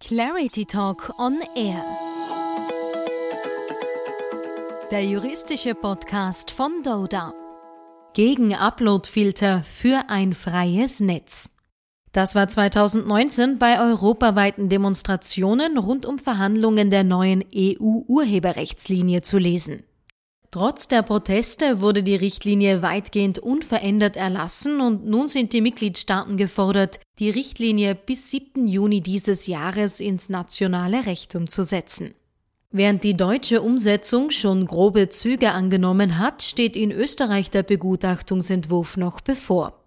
Clarity Talk on Air. Der juristische Podcast von Doda. Gegen Uploadfilter für ein freies Netz. Das war 2019 bei europaweiten Demonstrationen rund um Verhandlungen der neuen EU-Urheberrechtslinie zu lesen. Trotz der Proteste wurde die Richtlinie weitgehend unverändert erlassen und nun sind die Mitgliedstaaten gefordert, die Richtlinie bis 7. Juni dieses Jahres ins nationale Recht umzusetzen. Während die deutsche Umsetzung schon grobe Züge angenommen hat, steht in Österreich der Begutachtungsentwurf noch bevor.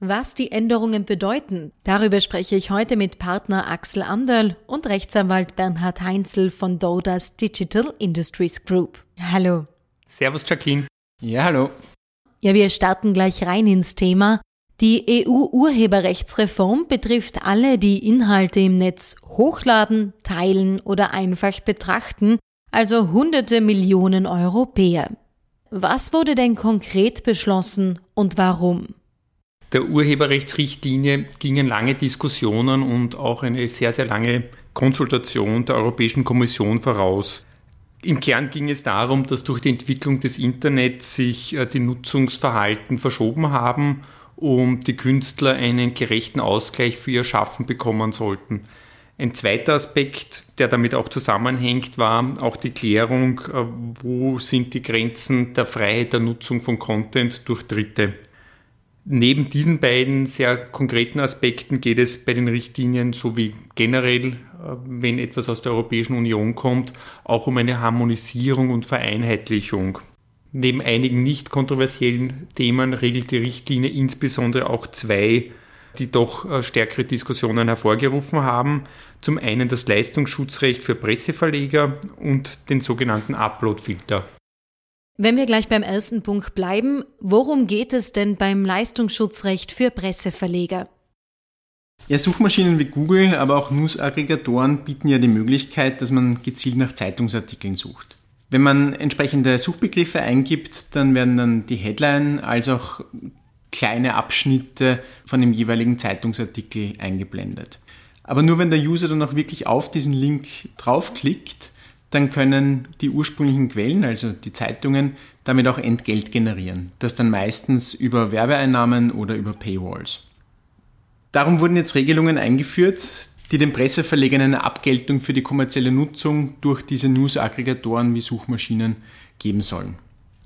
Was die Änderungen bedeuten, darüber spreche ich heute mit Partner Axel Anderl und Rechtsanwalt Bernhard Heinzel von Dodas Digital Industries Group. Hallo. Servus, Jacqueline. Ja, hallo. Ja, wir starten gleich rein ins Thema. Die EU-Urheberrechtsreform betrifft alle, die Inhalte im Netz hochladen, teilen oder einfach betrachten, also hunderte Millionen Europäer. Was wurde denn konkret beschlossen und warum? Der Urheberrechtsrichtlinie gingen lange Diskussionen und auch eine sehr, sehr lange Konsultation der Europäischen Kommission voraus. Im Kern ging es darum, dass durch die Entwicklung des Internets sich äh, die Nutzungsverhalten verschoben haben und die Künstler einen gerechten Ausgleich für ihr Schaffen bekommen sollten. Ein zweiter Aspekt, der damit auch zusammenhängt, war auch die Klärung, äh, wo sind die Grenzen der Freiheit der Nutzung von Content durch Dritte. Neben diesen beiden sehr konkreten Aspekten geht es bei den Richtlinien sowie generell wenn etwas aus der Europäischen Union kommt, auch um eine Harmonisierung und Vereinheitlichung. Neben einigen nicht kontroversiellen Themen regelt die Richtlinie insbesondere auch zwei, die doch äh, stärkere Diskussionen hervorgerufen haben. Zum einen das Leistungsschutzrecht für Presseverleger und den sogenannten Uploadfilter. Wenn wir gleich beim ersten Punkt bleiben, worum geht es denn beim Leistungsschutzrecht für Presseverleger? Ja, Suchmaschinen wie Google, aber auch News-Aggregatoren bieten ja die Möglichkeit, dass man gezielt nach Zeitungsartikeln sucht. Wenn man entsprechende Suchbegriffe eingibt, dann werden dann die Headline als auch kleine Abschnitte von dem jeweiligen Zeitungsartikel eingeblendet. Aber nur wenn der User dann auch wirklich auf diesen Link draufklickt, dann können die ursprünglichen Quellen, also die Zeitungen, damit auch Entgelt generieren. Das dann meistens über Werbeeinnahmen oder über Paywalls. Darum wurden jetzt Regelungen eingeführt, die den Presseverlegern eine Abgeltung für die kommerzielle Nutzung durch diese News-Aggregatoren wie Suchmaschinen geben sollen.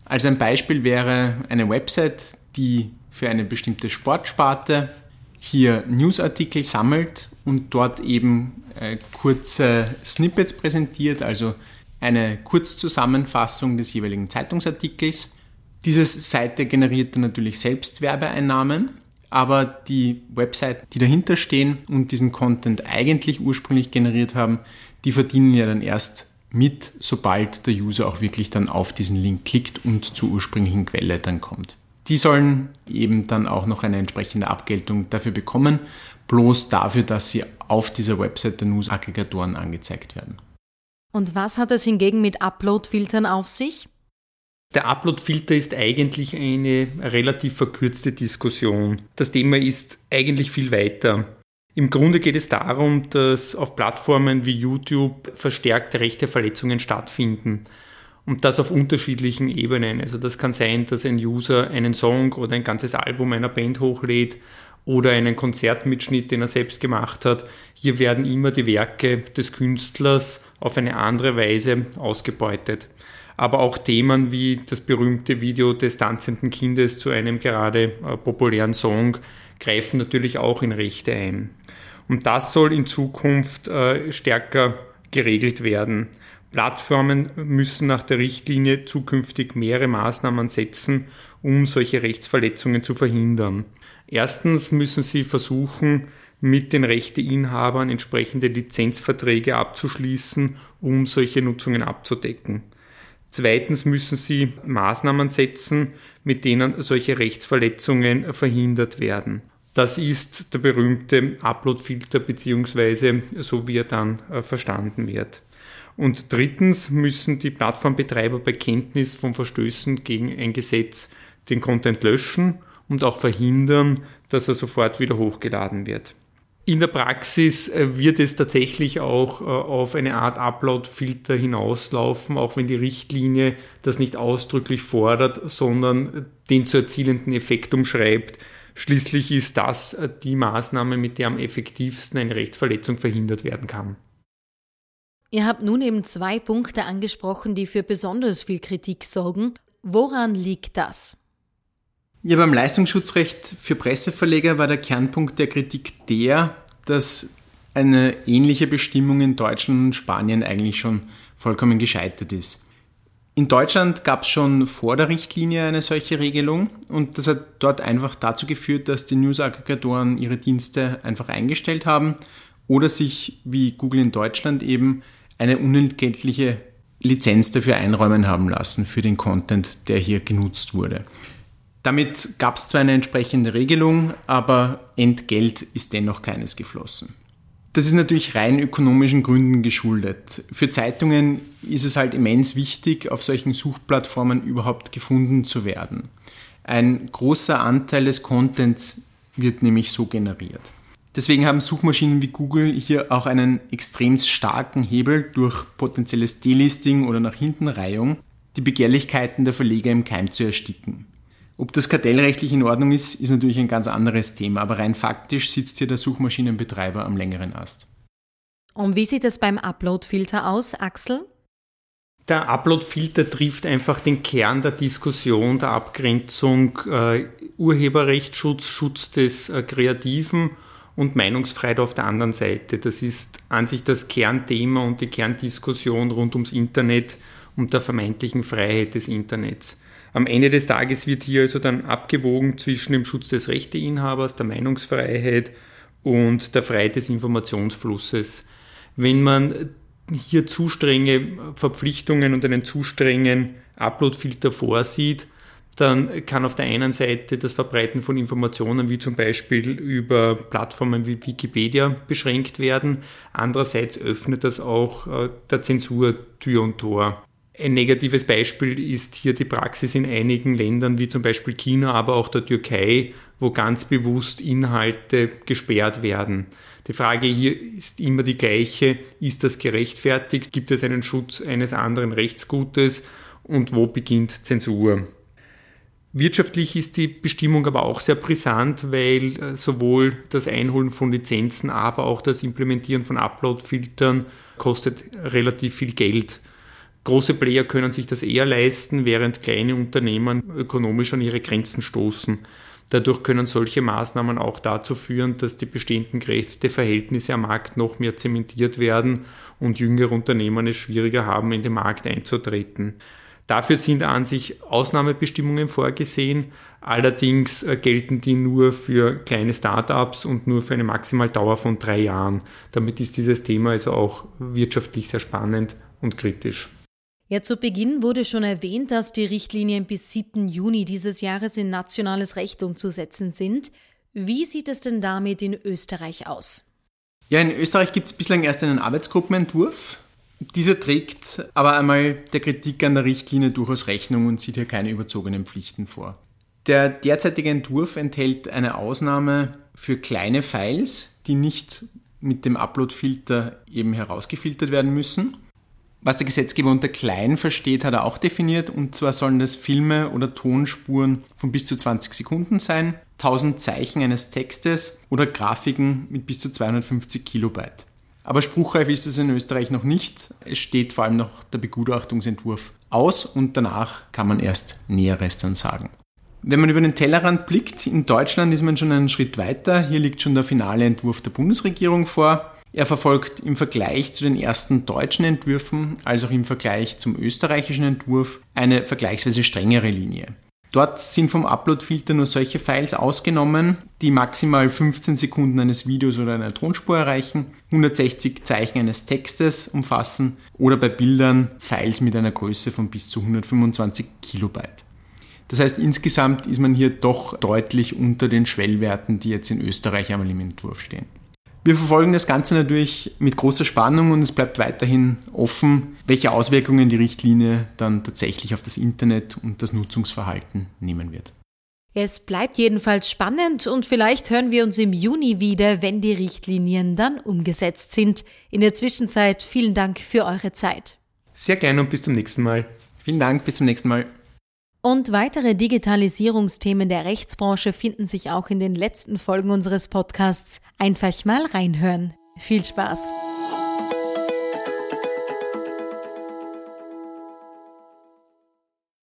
Also ein Beispiel wäre eine Website, die für eine bestimmte Sportsparte hier Newsartikel sammelt und dort eben äh, kurze Snippets präsentiert, also eine Kurzzusammenfassung des jeweiligen Zeitungsartikels. Diese Seite generiert dann natürlich selbst Werbeeinnahmen aber die Webseiten, die dahinter stehen und diesen Content eigentlich ursprünglich generiert haben, die verdienen ja dann erst mit, sobald der User auch wirklich dann auf diesen Link klickt und zur ursprünglichen Quelle dann kommt. Die sollen eben dann auch noch eine entsprechende Abgeltung dafür bekommen, bloß dafür, dass sie auf dieser Website der News-Aggregatoren angezeigt werden. Und was hat es hingegen mit Upload-Filtern auf sich? Der Upload-Filter ist eigentlich eine relativ verkürzte Diskussion. Das Thema ist eigentlich viel weiter. Im Grunde geht es darum, dass auf Plattformen wie YouTube verstärkte Rechteverletzungen stattfinden. Und das auf unterschiedlichen Ebenen. Also das kann sein, dass ein User einen Song oder ein ganzes Album einer Band hochlädt oder einen Konzertmitschnitt, den er selbst gemacht hat. Hier werden immer die Werke des Künstlers auf eine andere Weise ausgebeutet aber auch Themen wie das berühmte Video des tanzenden Kindes zu einem gerade äh, populären Song greifen natürlich auch in Rechte ein. Und das soll in Zukunft äh, stärker geregelt werden. Plattformen müssen nach der Richtlinie zukünftig mehrere Maßnahmen setzen, um solche Rechtsverletzungen zu verhindern. Erstens müssen sie versuchen, mit den Rechteinhabern entsprechende Lizenzverträge abzuschließen, um solche Nutzungen abzudecken. Zweitens müssen sie Maßnahmen setzen, mit denen solche Rechtsverletzungen verhindert werden. Das ist der berühmte Upload-Filter beziehungsweise so wie er dann äh, verstanden wird. Und drittens müssen die Plattformbetreiber bei Kenntnis von Verstößen gegen ein Gesetz den Content löschen und auch verhindern, dass er sofort wieder hochgeladen wird. In der Praxis äh, wird es tatsächlich auch äh, auf eine Art Upload-Filter hinauslaufen, auch wenn die Richtlinie das nicht ausdrücklich fordert, sondern den zu erzielenden Effekt umschreibt. Schließlich ist das äh, die Maßnahme, mit der am effektivsten eine Rechtsverletzung verhindert werden kann. Ihr habt nun eben zwei Punkte angesprochen, die für besonders viel Kritik sorgen. Woran liegt das? Ja, beim Leistungsschutzrecht für Presseverleger war der Kernpunkt der Kritik der, dass eine ähnliche Bestimmung in Deutschland und Spanien eigentlich schon vollkommen gescheitert ist. In Deutschland gab es schon vor der Richtlinie eine solche Regelung und das hat dort einfach dazu geführt, dass die News-Aggregatoren ihre Dienste einfach eingestellt haben oder sich, wie Google in Deutschland eben, eine unentgeltliche Lizenz dafür einräumen haben lassen für den Content, der hier genutzt wurde. Damit gab es zwar eine entsprechende Regelung, aber Entgelt ist dennoch keines geflossen. Das ist natürlich rein ökonomischen Gründen geschuldet. Für Zeitungen ist es halt immens wichtig, auf solchen Suchplattformen überhaupt gefunden zu werden. Ein großer Anteil des Contents wird nämlich so generiert. Deswegen haben Suchmaschinen wie Google hier auch einen extrem starken Hebel durch potenzielles Delisting oder nach Hintenreihung, die Begehrlichkeiten der Verleger im Keim zu ersticken. Ob das kartellrechtlich in Ordnung ist, ist natürlich ein ganz anderes Thema, aber rein faktisch sitzt hier der Suchmaschinenbetreiber am längeren Ast. Und wie sieht es beim Upload-Filter aus, Axel? Der Upload-Filter trifft einfach den Kern der Diskussion der Abgrenzung äh, Urheberrechtsschutz, Schutz des äh, Kreativen und Meinungsfreiheit auf der anderen Seite. Das ist an sich das Kernthema und die Kerndiskussion rund ums Internet und der vermeintlichen Freiheit des Internets. Am Ende des Tages wird hier also dann abgewogen zwischen dem Schutz des Rechteinhabers, der Meinungsfreiheit und der Freiheit des Informationsflusses. Wenn man hier zu strenge Verpflichtungen und einen zu strengen Uploadfilter vorsieht, dann kann auf der einen Seite das Verbreiten von Informationen wie zum Beispiel über Plattformen wie Wikipedia beschränkt werden. Andererseits öffnet das auch äh, der Zensur Tür und Tor. Ein negatives Beispiel ist hier die Praxis in einigen Ländern wie zum Beispiel China, aber auch der Türkei, wo ganz bewusst Inhalte gesperrt werden. Die Frage hier ist immer die gleiche, ist das gerechtfertigt? Gibt es einen Schutz eines anderen Rechtsgutes? Und wo beginnt Zensur? Wirtschaftlich ist die Bestimmung aber auch sehr brisant, weil äh, sowohl das Einholen von Lizenzen, aber auch das Implementieren von Upload-Filtern kostet relativ viel Geld. Große Player können sich das eher leisten, während kleine Unternehmen ökonomisch an ihre Grenzen stoßen. Dadurch können solche Maßnahmen auch dazu führen, dass die bestehenden Kräfteverhältnisse am Markt noch mehr zementiert werden und jüngere Unternehmen es schwieriger haben, in den Markt einzutreten. Dafür sind an sich Ausnahmebestimmungen vorgesehen, allerdings äh, gelten die nur für kleine Startups und nur für eine Maximaldauer von drei Jahren. Damit ist dieses Thema also auch wirtschaftlich sehr spannend und kritisch. Ja, zu Beginn wurde schon erwähnt, dass die Richtlinien bis 7. Juni dieses Jahres in nationales Recht umzusetzen sind. Wie sieht es denn damit in Österreich aus? Ja, in Österreich gibt es bislang erst einen Arbeitsgruppenentwurf. Dieser trägt aber einmal der Kritik an der Richtlinie durchaus Rechnung und sieht hier keine überzogenen Pflichten vor. Der derzeitige Entwurf enthält eine Ausnahme für kleine Files, die nicht mit dem Upload-Filter eben herausgefiltert werden müssen. Was der Gesetzgeber unter klein versteht, hat er auch definiert. Und zwar sollen das Filme oder Tonspuren von bis zu 20 Sekunden sein, 1000 Zeichen eines Textes oder Grafiken mit bis zu 250 Kilobyte. Aber spruchreif ist es in Österreich noch nicht. Es steht vor allem noch der Begutachtungsentwurf aus und danach kann man erst Näheres dann sagen. Wenn man über den Tellerrand blickt, in Deutschland ist man schon einen Schritt weiter. Hier liegt schon der finale Entwurf der Bundesregierung vor. Er verfolgt im Vergleich zu den ersten deutschen Entwürfen, als auch im Vergleich zum österreichischen Entwurf, eine vergleichsweise strengere Linie. Dort sind vom Upload-Filter nur solche Files ausgenommen, die maximal 15 Sekunden eines Videos oder einer Tonspur erreichen, 160 Zeichen eines Textes umfassen oder bei Bildern Files mit einer Größe von bis zu 125 Kilobyte. Das heißt, insgesamt ist man hier doch deutlich unter den Schwellwerten, die jetzt in Österreich einmal im Entwurf stehen. Wir verfolgen das Ganze natürlich mit großer Spannung und es bleibt weiterhin offen, welche Auswirkungen die Richtlinie dann tatsächlich auf das Internet und das Nutzungsverhalten nehmen wird. Es bleibt jedenfalls spannend und vielleicht hören wir uns im Juni wieder, wenn die Richtlinien dann umgesetzt sind. In der Zwischenzeit vielen Dank für eure Zeit. Sehr gerne und bis zum nächsten Mal. Vielen Dank, bis zum nächsten Mal. Und weitere Digitalisierungsthemen der Rechtsbranche finden sich auch in den letzten Folgen unseres Podcasts. Einfach mal reinhören. Viel Spaß!